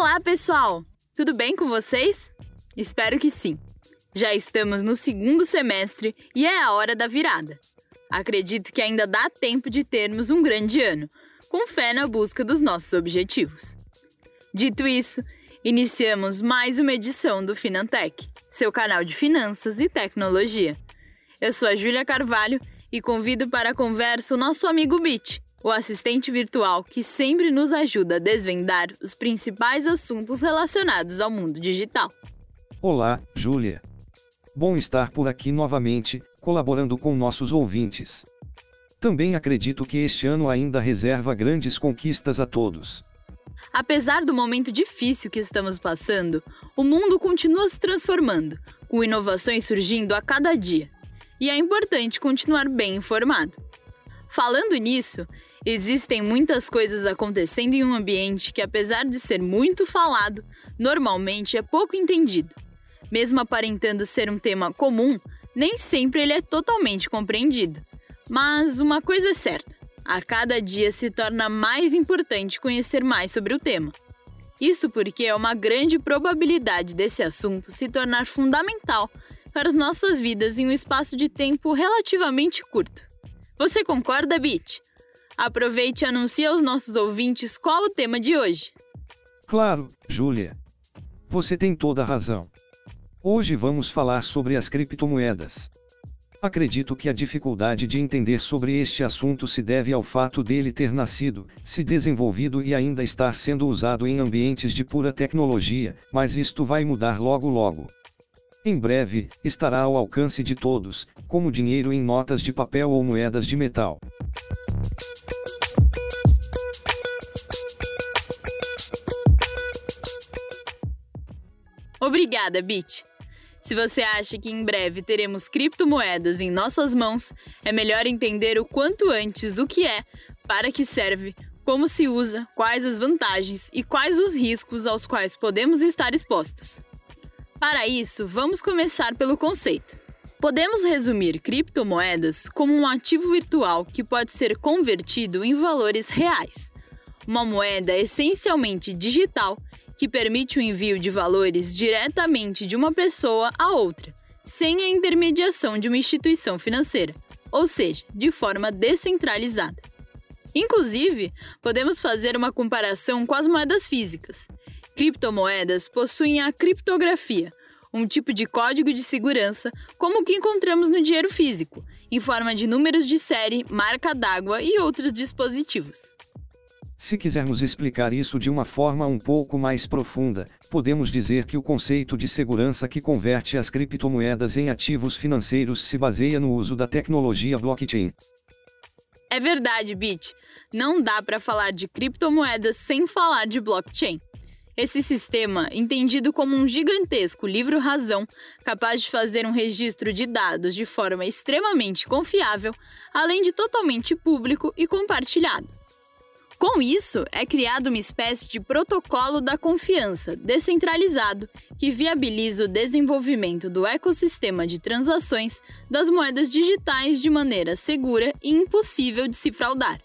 Olá, pessoal! Tudo bem com vocês? Espero que sim. Já estamos no segundo semestre e é a hora da virada. Acredito que ainda dá tempo de termos um grande ano, com fé na busca dos nossos objetivos. Dito isso, iniciamos mais uma edição do Finantech, seu canal de finanças e tecnologia. Eu sou a Júlia Carvalho e convido para a conversa o nosso amigo Bit, o assistente virtual que sempre nos ajuda a desvendar os principais assuntos relacionados ao mundo digital. Olá, Júlia. Bom estar por aqui novamente, colaborando com nossos ouvintes. Também acredito que este ano ainda reserva grandes conquistas a todos. Apesar do momento difícil que estamos passando, o mundo continua se transformando, com inovações surgindo a cada dia. E é importante continuar bem informado. Falando nisso, existem muitas coisas acontecendo em um ambiente que, apesar de ser muito falado, normalmente é pouco entendido. Mesmo aparentando ser um tema comum, nem sempre ele é totalmente compreendido. Mas uma coisa é certa: a cada dia se torna mais importante conhecer mais sobre o tema. Isso porque é uma grande probabilidade desse assunto se tornar fundamental para as nossas vidas em um espaço de tempo relativamente curto. Você concorda, Bit? Aproveite e anuncie aos nossos ouvintes qual o tema de hoje. Claro, Júlia. Você tem toda a razão. Hoje vamos falar sobre as criptomoedas. Acredito que a dificuldade de entender sobre este assunto se deve ao fato dele ter nascido, se desenvolvido e ainda estar sendo usado em ambientes de pura tecnologia, mas isto vai mudar logo logo. Em breve, estará ao alcance de todos, como dinheiro em notas de papel ou moedas de metal. Obrigada, Bit. Se você acha que em breve teremos criptomoedas em nossas mãos, é melhor entender o quanto antes o que é, para que serve, como se usa, quais as vantagens e quais os riscos aos quais podemos estar expostos. Para isso, vamos começar pelo conceito. Podemos resumir criptomoedas como um ativo virtual que pode ser convertido em valores reais. Uma moeda essencialmente digital que permite o envio de valores diretamente de uma pessoa a outra, sem a intermediação de uma instituição financeira, ou seja, de forma descentralizada. Inclusive, podemos fazer uma comparação com as moedas físicas. Criptomoedas possuem a criptografia, um tipo de código de segurança como o que encontramos no dinheiro físico, em forma de números de série, marca d'água e outros dispositivos. Se quisermos explicar isso de uma forma um pouco mais profunda, podemos dizer que o conceito de segurança que converte as criptomoedas em ativos financeiros se baseia no uso da tecnologia blockchain. É verdade, Bit. Não dá para falar de criptomoedas sem falar de blockchain. Esse sistema, entendido como um gigantesco livro-razão, capaz de fazer um registro de dados de forma extremamente confiável, além de totalmente público e compartilhado. Com isso, é criado uma espécie de protocolo da confiança descentralizado que viabiliza o desenvolvimento do ecossistema de transações das moedas digitais de maneira segura e impossível de se fraudar.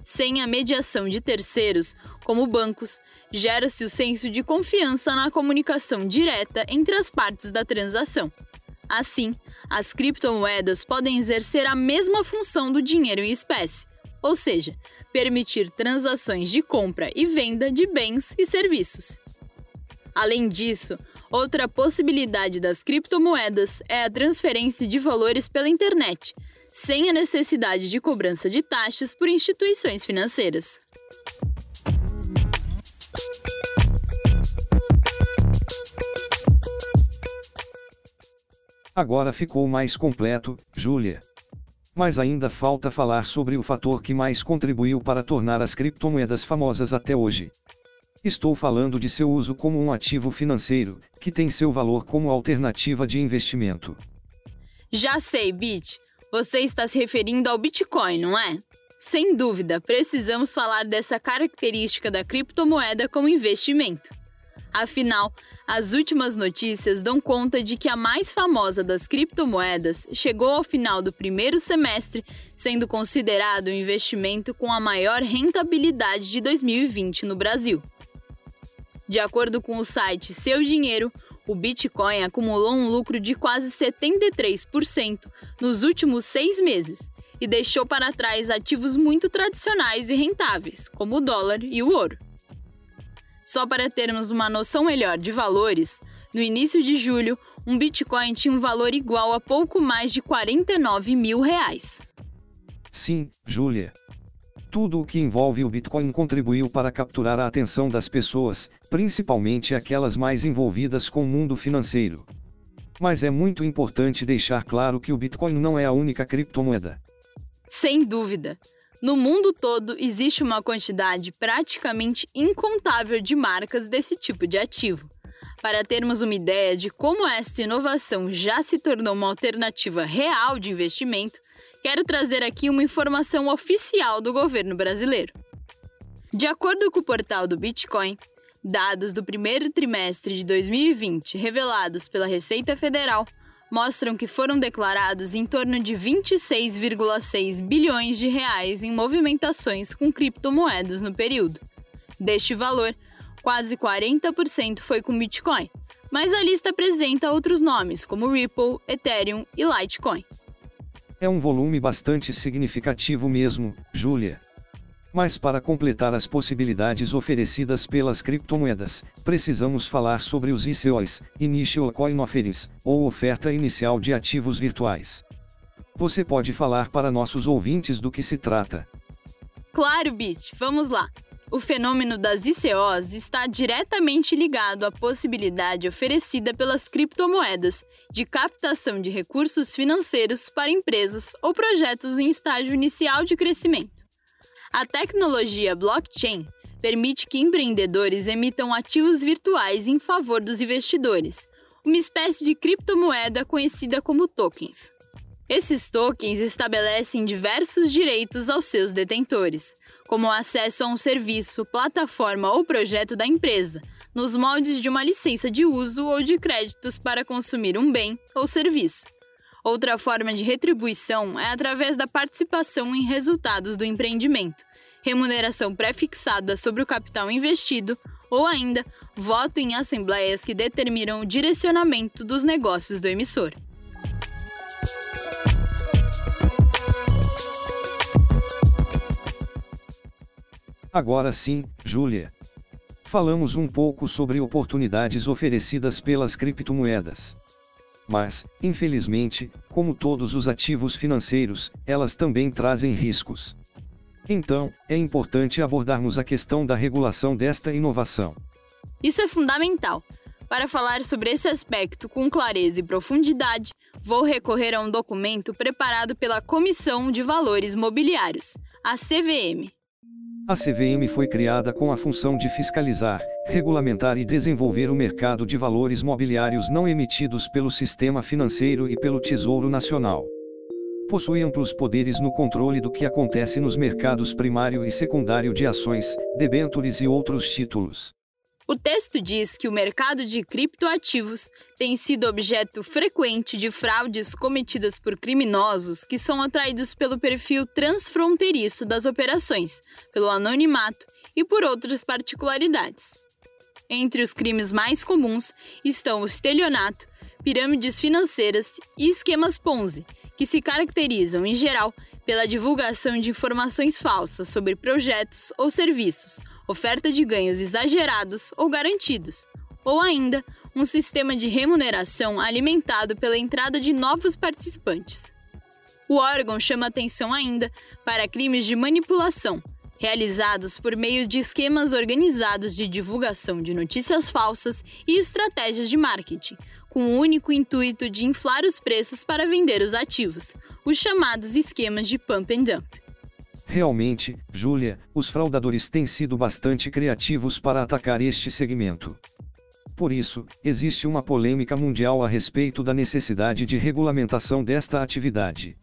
Sem a mediação de terceiros, como bancos, gera-se o senso de confiança na comunicação direta entre as partes da transação. Assim, as criptomoedas podem exercer a mesma função do dinheiro em espécie, ou seja, permitir transações de compra e venda de bens e serviços. Além disso, outra possibilidade das criptomoedas é a transferência de valores pela internet, sem a necessidade de cobrança de taxas por instituições financeiras. Agora ficou mais completo, Júlia. Mas ainda falta falar sobre o fator que mais contribuiu para tornar as criptomoedas famosas até hoje. Estou falando de seu uso como um ativo financeiro, que tem seu valor como alternativa de investimento. Já sei, Bit. Você está se referindo ao Bitcoin, não é? Sem dúvida, precisamos falar dessa característica da criptomoeda como investimento. Afinal, as últimas notícias dão conta de que a mais famosa das criptomoedas chegou ao final do primeiro semestre, sendo considerado o investimento com a maior rentabilidade de 2020 no Brasil. De acordo com o site Seu Dinheiro, o Bitcoin acumulou um lucro de quase 73% nos últimos seis meses e deixou para trás ativos muito tradicionais e rentáveis, como o dólar e o ouro. Só para termos uma noção melhor de valores, no início de julho, um Bitcoin tinha um valor igual a pouco mais de 49 mil reais. Sim, Júlia. Tudo o que envolve o Bitcoin contribuiu para capturar a atenção das pessoas, principalmente aquelas mais envolvidas com o mundo financeiro. Mas é muito importante deixar claro que o Bitcoin não é a única criptomoeda. Sem dúvida. No mundo todo existe uma quantidade praticamente incontável de marcas desse tipo de ativo. Para termos uma ideia de como esta inovação já se tornou uma alternativa real de investimento, quero trazer aqui uma informação oficial do governo brasileiro. De acordo com o portal do Bitcoin, dados do primeiro trimestre de 2020 revelados pela Receita Federal mostram que foram declarados em torno de 26,6 bilhões de reais em movimentações com criptomoedas no período. Deste valor, quase 40% foi com Bitcoin, mas a lista apresenta outros nomes como Ripple, Ethereum e Litecoin. É um volume bastante significativo mesmo, Júlia. Mas para completar as possibilidades oferecidas pelas criptomoedas, precisamos falar sobre os ICOs, Initial Coin Offerings, ou oferta inicial de ativos virtuais. Você pode falar para nossos ouvintes do que se trata? Claro, Bit, vamos lá. O fenômeno das ICOs está diretamente ligado à possibilidade oferecida pelas criptomoedas de captação de recursos financeiros para empresas ou projetos em estágio inicial de crescimento. A tecnologia blockchain permite que empreendedores emitam ativos virtuais em favor dos investidores, uma espécie de criptomoeda conhecida como tokens. Esses tokens estabelecem diversos direitos aos seus detentores como acesso a um serviço, plataforma ou projeto da empresa, nos moldes de uma licença de uso ou de créditos para consumir um bem ou serviço. Outra forma de retribuição é através da participação em resultados do empreendimento, remuneração pré-fixada sobre o capital investido ou ainda voto em assembleias que determinam o direcionamento dos negócios do emissor. Agora sim, Júlia. Falamos um pouco sobre oportunidades oferecidas pelas criptomoedas. Mas, infelizmente, como todos os ativos financeiros, elas também trazem riscos. Então, é importante abordarmos a questão da regulação desta inovação. Isso é fundamental. Para falar sobre esse aspecto com clareza e profundidade, vou recorrer a um documento preparado pela Comissão de Valores Mobiliários, a CVM, a CVM foi criada com a função de fiscalizar, regulamentar e desenvolver o mercado de valores mobiliários não emitidos pelo sistema financeiro e pelo Tesouro Nacional. Possui amplos poderes no controle do que acontece nos mercados primário e secundário de ações, debêntures e outros títulos. O texto diz que o mercado de criptoativos tem sido objeto frequente de fraudes cometidas por criminosos que são atraídos pelo perfil transfronteiriço das operações, pelo anonimato e por outras particularidades. Entre os crimes mais comuns estão o estelionato, pirâmides financeiras e esquemas Ponzi, que se caracterizam, em geral, pela divulgação de informações falsas sobre projetos ou serviços oferta de ganhos exagerados ou garantidos, ou ainda um sistema de remuneração alimentado pela entrada de novos participantes. O órgão chama atenção ainda para crimes de manipulação, realizados por meio de esquemas organizados de divulgação de notícias falsas e estratégias de marketing, com o único intuito de inflar os preços para vender os ativos, os chamados esquemas de pump and dump. Realmente, Júlia, os fraudadores têm sido bastante criativos para atacar este segmento. Por isso, existe uma polêmica mundial a respeito da necessidade de regulamentação desta atividade.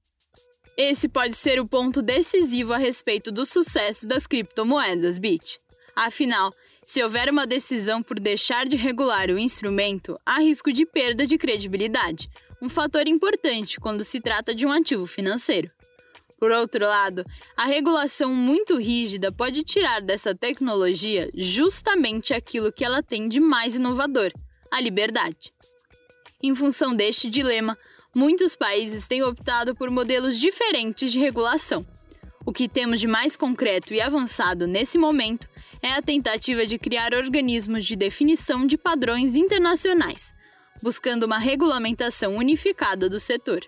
Esse pode ser o ponto decisivo a respeito do sucesso das criptomoedas, Bit. Afinal, se houver uma decisão por deixar de regular o instrumento, há risco de perda de credibilidade, um fator importante quando se trata de um ativo financeiro. Por outro lado, a regulação muito rígida pode tirar dessa tecnologia justamente aquilo que ela tem de mais inovador: a liberdade. Em função deste dilema, muitos países têm optado por modelos diferentes de regulação. O que temos de mais concreto e avançado nesse momento é a tentativa de criar organismos de definição de padrões internacionais, buscando uma regulamentação unificada do setor.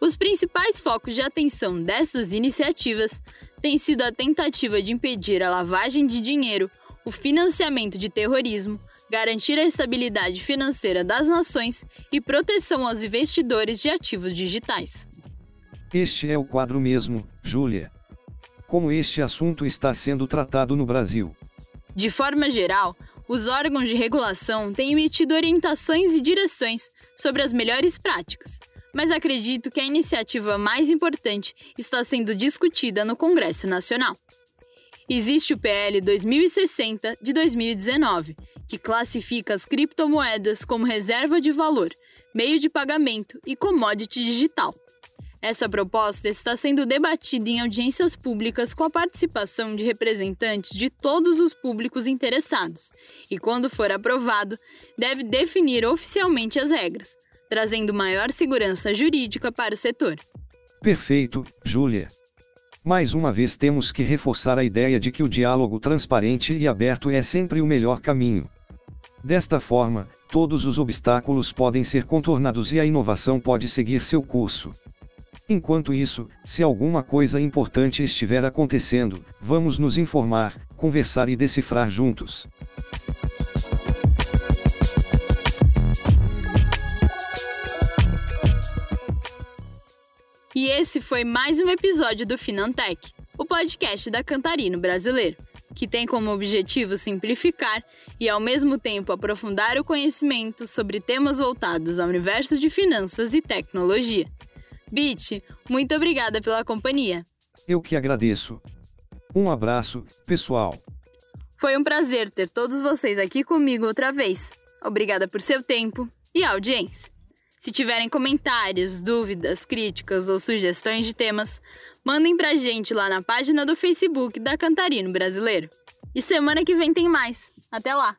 Os principais focos de atenção dessas iniciativas têm sido a tentativa de impedir a lavagem de dinheiro, o financiamento de terrorismo, garantir a estabilidade financeira das nações e proteção aos investidores de ativos digitais. Este é o quadro mesmo, Júlia. Como este assunto está sendo tratado no Brasil? De forma geral, os órgãos de regulação têm emitido orientações e direções sobre as melhores práticas, mas acredito que a iniciativa mais importante está sendo discutida no Congresso Nacional. Existe o PL 2060 de 2019, que classifica as criptomoedas como reserva de valor, meio de pagamento e commodity digital. Essa proposta está sendo debatida em audiências públicas com a participação de representantes de todos os públicos interessados e, quando for aprovado, deve definir oficialmente as regras, trazendo maior segurança jurídica para o setor. Perfeito, Júlia. Mais uma vez temos que reforçar a ideia de que o diálogo transparente e aberto é sempre o melhor caminho. Desta forma, todos os obstáculos podem ser contornados e a inovação pode seguir seu curso. Enquanto isso, se alguma coisa importante estiver acontecendo, vamos nos informar, conversar e decifrar juntos. Esse foi mais um episódio do Finantech, o podcast da Cantarino Brasileiro, que tem como objetivo simplificar e, ao mesmo tempo, aprofundar o conhecimento sobre temas voltados ao universo de finanças e tecnologia. Bit, muito obrigada pela companhia. Eu que agradeço. Um abraço, pessoal. Foi um prazer ter todos vocês aqui comigo outra vez. Obrigada por seu tempo e audiência. Se tiverem comentários, dúvidas, críticas ou sugestões de temas, mandem pra gente lá na página do Facebook da Cantarino Brasileiro. E semana que vem tem mais. Até lá!